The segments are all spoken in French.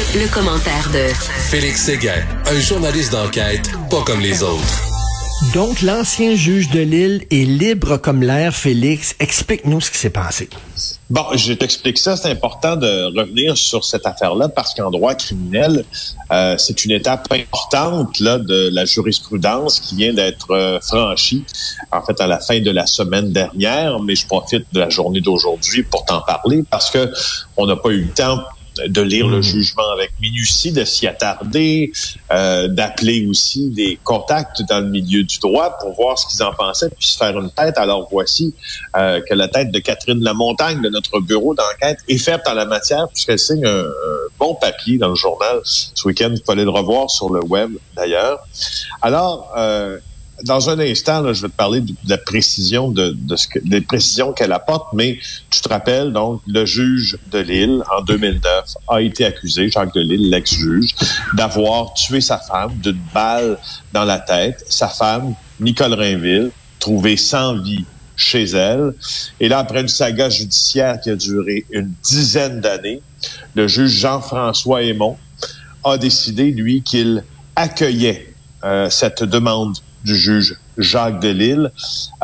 Le, commentaire de Félix Séguin, un journaliste d'enquête pas comme les autres. Donc, l'ancien juge de Lille est libre comme l'air, Félix. Explique-nous ce qui s'est passé. Bon, je t'explique ça. C'est important de revenir sur cette affaire-là parce qu'en droit criminel, euh, c'est une étape importante là, de la jurisprudence qui vient d'être euh, franchie, en fait, à la fin de la semaine dernière. Mais je profite de la journée d'aujourd'hui pour t'en parler parce que on n'a pas eu le temps de lire le hmm. jugement avec minutie, de s'y attarder, euh, d'appeler aussi des contacts dans le milieu du droit pour voir ce qu'ils en pensaient, puis se faire une tête. Alors voici euh, que la tête de Catherine Lamontagne de notre bureau d'enquête est faite en la matière puisqu'elle signe un, bon papier dans le journal ce week-end. Vous pouvez le revoir sur le web d'ailleurs. Alors, euh, dans un instant, je vais te parler de, la précision des précisions qu'elle apporte, mais tu te rappelles donc le juge de Lille en 2009 a été accusé, Jacques de Lille, l'ex-juge, d'avoir tué sa femme d'une balle dans la tête. Sa femme, Nicole Rainville, trouvée sans vie chez elle. Et là, après une saga judiciaire qui a duré une dizaine d'années, le juge Jean-François Aymon a décidé, lui, qu'il accueillait euh, cette demande du juge Jacques Delille,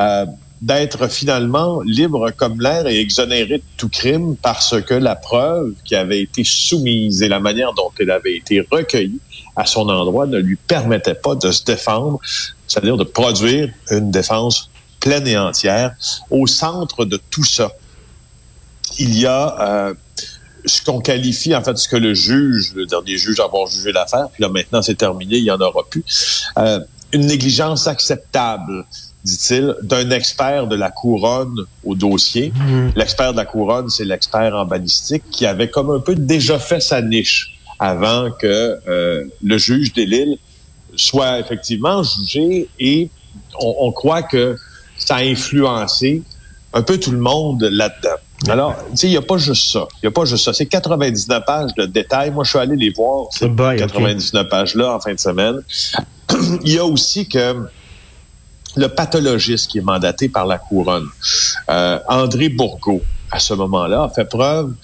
euh, d'être finalement libre comme l'air et exonéré de tout crime parce que la preuve qui avait été soumise et la manière dont elle avait été recueillie à son endroit ne lui permettait pas de se défendre, c'est-à-dire de produire une défense pleine et entière. Au centre de tout ça, il y a euh, ce qu'on qualifie, en fait, ce que le juge, le dernier juge, avoir jugé l'affaire, puis là maintenant c'est terminé, il y en aura plus. Euh, une négligence acceptable, dit-il, d'un expert de la couronne au dossier. Mm. L'expert de la couronne, c'est l'expert en balistique qui avait comme un peu déjà fait sa niche avant que euh, le juge des Lille soit effectivement jugé et on, croit que ça a influencé un peu tout le monde là-dedans. Alors, tu sais, il n'y a pas juste ça. Il n'y a pas juste ça. C'est 99 pages de détails. Moi, je suis allé les voir, ces 99 pages-là, en fin de semaine. Il y a aussi que le pathologiste qui est mandaté par la couronne, euh, André Bourgault, à ce moment-là, a fait preuve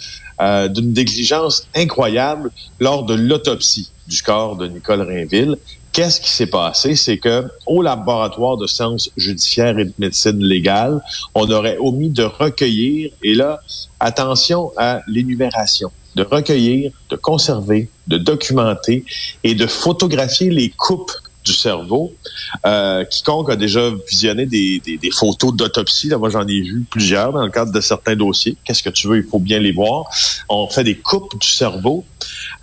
euh, d'une négligence incroyable lors de l'autopsie du corps de Nicole Rainville. Qu'est-ce qui s'est passé? C'est que au laboratoire de sciences judiciaires et de médecine légale, on aurait omis de recueillir, et là, attention à l'énumération, de recueillir, de conserver, de documenter et de photographier les coupes du cerveau. Euh, quiconque a déjà visionné des, des, photos d'autopsie, là, moi j'en ai vu plusieurs dans le cadre de certains dossiers. Qu'est-ce que tu veux, il faut bien les voir. On fait des coupes du cerveau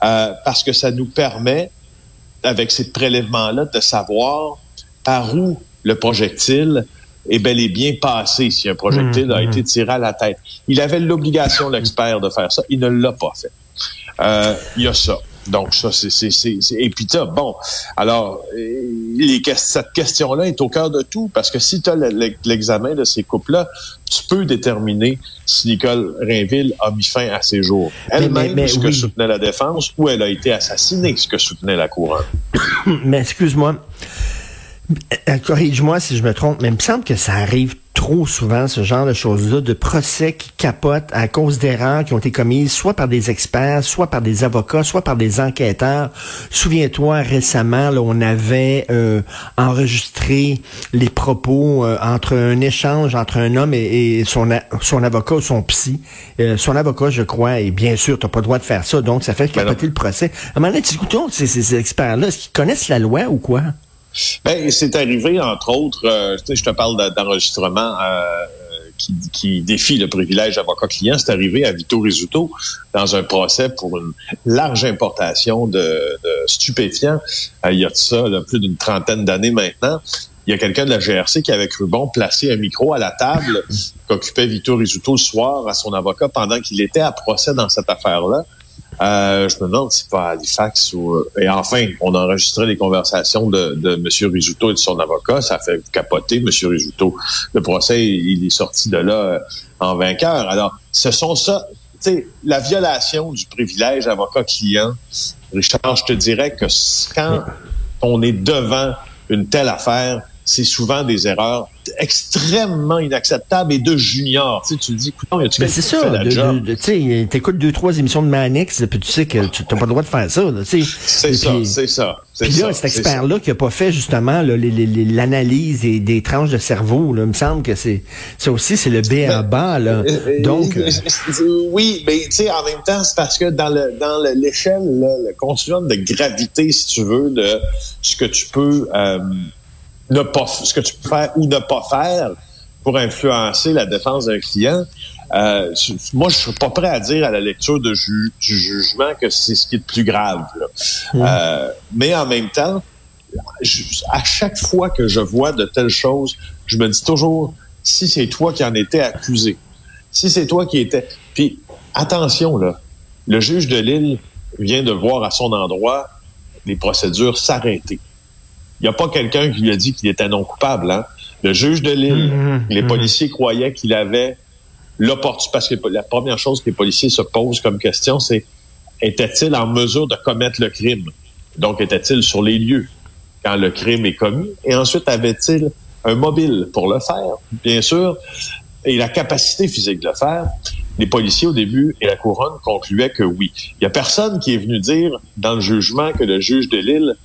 euh, parce que ça nous permet, avec ces prélèvements-là, de savoir par où le projectile est bel et bien passé si un projectile a mmh, été mmh. tiré à la tête. Il avait l'obligation, l'expert, de faire ça. Il ne l'a pas fait. Euh, il y a ça. Donc, ça, c'est... Et puis, ça, bon, alors, les, cette question-là est au cœur de tout, parce que si tu as l'examen de ces couples-là, tu peux déterminer si Nicole Rainville a mis fin à ses jours. Elle-même, ce que soutenait la défense, ou elle a été assassinée, ce que soutenait la couronne. mais excuse-moi, euh, corrige-moi si je me trompe, mais il me semble que ça arrive trop souvent, ce genre de choses-là, de procès qui capotent à cause d'erreurs qui ont été commises soit par des experts, soit par des avocats, soit par des enquêteurs. Souviens-toi, récemment, là, on avait euh, enregistré les propos euh, entre un échange entre un homme et, son, son avocat ou son psy. son avocat, je crois, et bien sûr, tu n'as pas le droit de faire ça, donc ça fait capoter le procès. À un moment donné, tu ces, ces experts-là, est-ce qu'ils connaissent la loi ou quoi? Ben, c'est arrivé, entre autres, euh, je te parle d'enregistrement euh, qui, défie le privilège avocat-client. C'est arrivé à Vito Rizzuto dans un procès pour une large importation de, stupéfiants. Euh, il y a de ça plus d'une trentaine d'années maintenant. Il y a quelqu'un de la GRC qui avait cru bon placer un micro à la table qu'occupait Vito Rizzuto le soir à son avocat pendant qu'il était à procès dans cette affaire-là. Euh, je me demande si pas Halifax ou... Euh, et enfin, on a enregistré les conversations de, de M. Rizzuto et de son avocat. Ça fait capoter M. Rizzuto. Le procès, il est sorti de là euh, en vainqueur. Alors, ce sont ça... Tu sais, la violation du privilège avocat-client, Richard, je te dirais que quand on est devant une telle affaire, c'est souvent des erreurs extrêmement inacceptable et de junior. Tu, sais, tu te dis, écoute, y a c'est ça. Tu sais, t'écoutes deux, trois émissions de Manix, puis tu sais que tu n'as pas le droit de faire ça. C'est ça, c'est ça. Puis là, cet expert-là qui a pas fait justement l'analyse des, des, tranches de cerveau, là, il me semble que c'est ça aussi, c'est le B à bas. Là. Euh, euh, Donc, euh, oui, mais tu sais, en même temps, c'est parce que dans le dans l'échelle, le continuum de gravité, si tu veux, de ce que tu peux ne pas, ce que tu peux faire ou ne pas faire pour influencer la défense d'un client. Euh, moi, je suis pas prêt à dire à la lecture de du jugement que c'est ce qui est le plus grave. Mmh. Euh, mais en même temps, à chaque fois que je vois de telles choses, je me dis toujours, si c'est toi qui en étais accusé, si c'est toi qui étais... Puis, attention, là, le juge de Lille vient de voir à son endroit les procédures s'arrêter. Il n'y a pas quelqu'un qui lui a dit qu'il était non coupable. Hein? Le juge de Lille, mmh, les mmh. policiers croyaient qu'il avait l'opportunité. Parce que la première chose que les policiers se posent comme question, c'est était-il en mesure de commettre le crime? Donc, était-il sur les lieux quand le crime est commis? Et ensuite, avait-il un mobile pour le faire? Bien sûr, et la capacité physique de le faire. Les policiers, au début, et la couronne concluaient que oui. Il n'y a personne qui est venu dire dans le jugement que le juge de Lille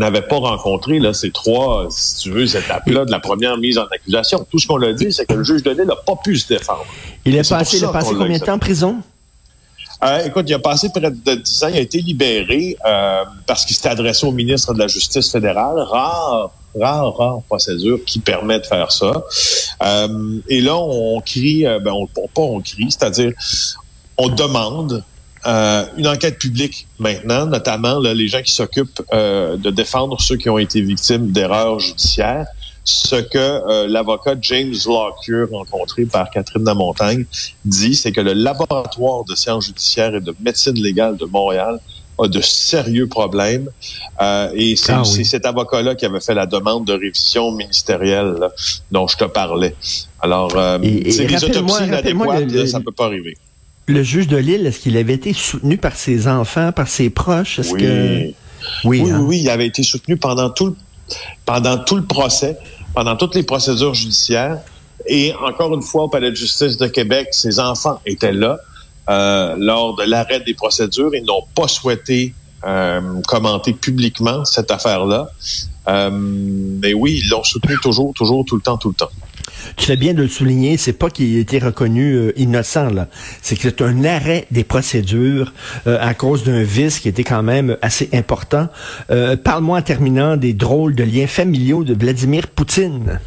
n'avait pas rencontré là, ces trois, si tu veux, étapes-là de la première mise en accusation. Tout ce qu'on a dit, c'est que le juge de Lille n'a pas pu se défendre. Il est, passé, il a passé combien de temps en prison? Euh, écoute, il a passé près de 10 ans. Il a été libéré euh, parce qu'il s'était adressé au ministre de la Justice fédérale. Rare, rare, rare procédure qui permet de faire ça. Euh, et là, on crie, ben, on, pas on crie, c'est-à-dire on demande euh, une enquête publique maintenant, notamment les gens qui s'occupent euh, de défendre ceux qui ont été victimes d'erreurs judiciaires. Ce que euh, l'avocat James Lockyer, rencontré par Catherine Lamontagne, dit, c'est que le laboratoire de sciences judiciaires et de médecine légale de Montréal a de sérieux problèmes. et ah c'est cet avocat-là qui avait fait la demande de révision ministérielle dont je te parlais. Alors, c'est les autopsies inadéquates, ça ne peut pas arriver le juge de Lille, est-ce qu'il avait été soutenu par ses enfants, par ses proches? Est-ce oui. Que... Oui, oui, hein? oui, il avait été soutenu pendant tout le, pendant tout le procès, pendant toutes les procédures judiciaires. Et encore une fois, au Palais de justice de Québec, ses enfants étaient là euh, lors de l'arrêt des procédures. Ils n'ont pas souhaité euh, commenter publiquement cette affaire-là. Euh, mais oui, ils l'ont soutenu toujours, toujours, tout le temps, tout le temps. Tu fais bien de le souligner, c'est pas qu'il a été reconnu euh, innocent là, c'est que c'est un arrêt des procédures euh, à cause d'un vice qui était quand même assez important. Euh, parle-moi en terminant des drôles de liens familiaux de Vladimir Poutine.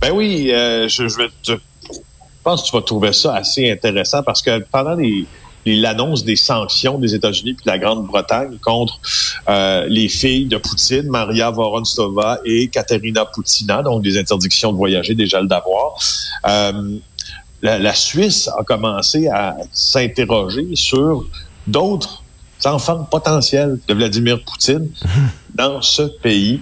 Ben oui, je, je, je pense que tu vas trouver ça assez intéressant parce que pendant les l'annonce des sanctions des États-Unis puis de la Grande-Bretagne contre euh, les filles de Poutine, Maria Vorontsova et Katerina Poutina, donc des interdictions de voyager, des gels d'avoir. Euh, la, la, Suisse a commencé à s'interroger sur d'autres enfants potentiels de Vladimir Poutine dans ce pays,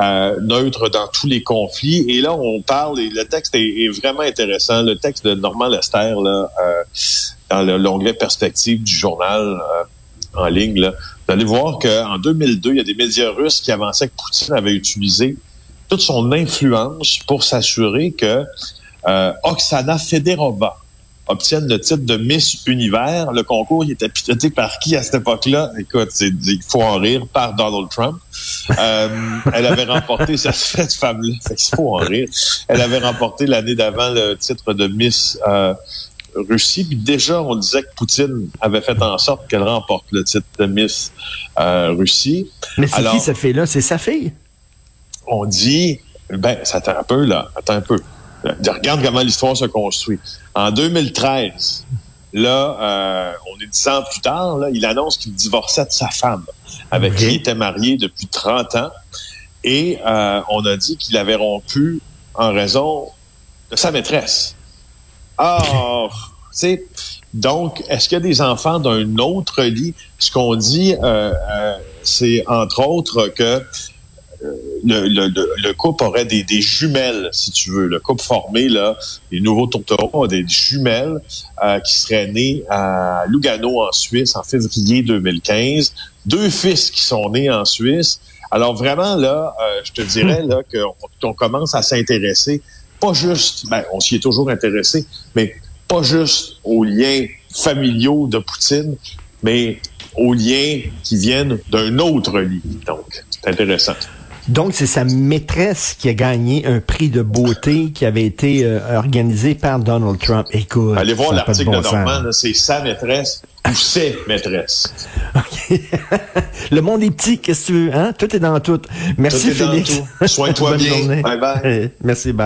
euh, neutre dans tous les conflits. Et là, on parle, et le texte est, vraiment intéressant, le texte de Normand Lester, là, euh, dans l'onglet perspective du journal euh, en ligne, vous allez voir qu'en 2002, il y a des médias russes qui avançaient que Poutine avait utilisé toute son influence pour s'assurer que euh, Oksana Federova, obtienne le titre de Miss Univers. Le concours, il était piloté par qui à cette époque-là? Écoute, il faut en rire, par Donald Trump. Euh, elle avait remporté, ça cette femme-là, il faut en rire. Elle avait remporté l'année d'avant le titre de Miss Russie. Puis déjà, on disait que Poutine avait fait en sorte qu'elle remporte le titre de Miss euh, Russie. Mais c'est qui cette fille-là? C'est sa fille? On dit, ben, ça attend un peu, là. Attends un peu. Regarde comment l'histoire se construit. En 2013, là, euh, on est dix ans plus tard, là, il annonce qu'il divorçait de sa femme, avec qui il était marié depuis 30 ans. Et euh, on a dit qu'il avait rompu en raison de sa maîtresse. Ah, tu donc, est-ce qu'il y a des enfants d'un autre lit? Ce qu'on dit, euh, c'est entre autres que le, couple aurait des, jumelles, si tu veux. Le couple formé, là, les nouveaux tourterons ont des jumelles euh, qui seraient nées à Lugano, en Suisse, en février 2015. Deux fils qui sont nés en Suisse. Alors vraiment, là, euh, je te dirais là qu'on commence à s'intéresser pas juste, ben, on s'y est toujours intéressé, mais pas juste aux liens familiaux de Poutine, mais aux liens qui viennent d'un autre lit. Donc, c'est intéressant. Donc, c'est sa maîtresse qui a gagné un prix de beauté qui avait été euh, organisé par Donald Trump. Écoute. Allez voir l'article de Normand, c'est sa maîtresse ou ses maîtresses. Le monde est petit, qu'est-ce que tu veux, hein? Tout est dans tout. Merci, tout est Félix. Soigne-toi bien. Journée. Bye bye. Merci, bye.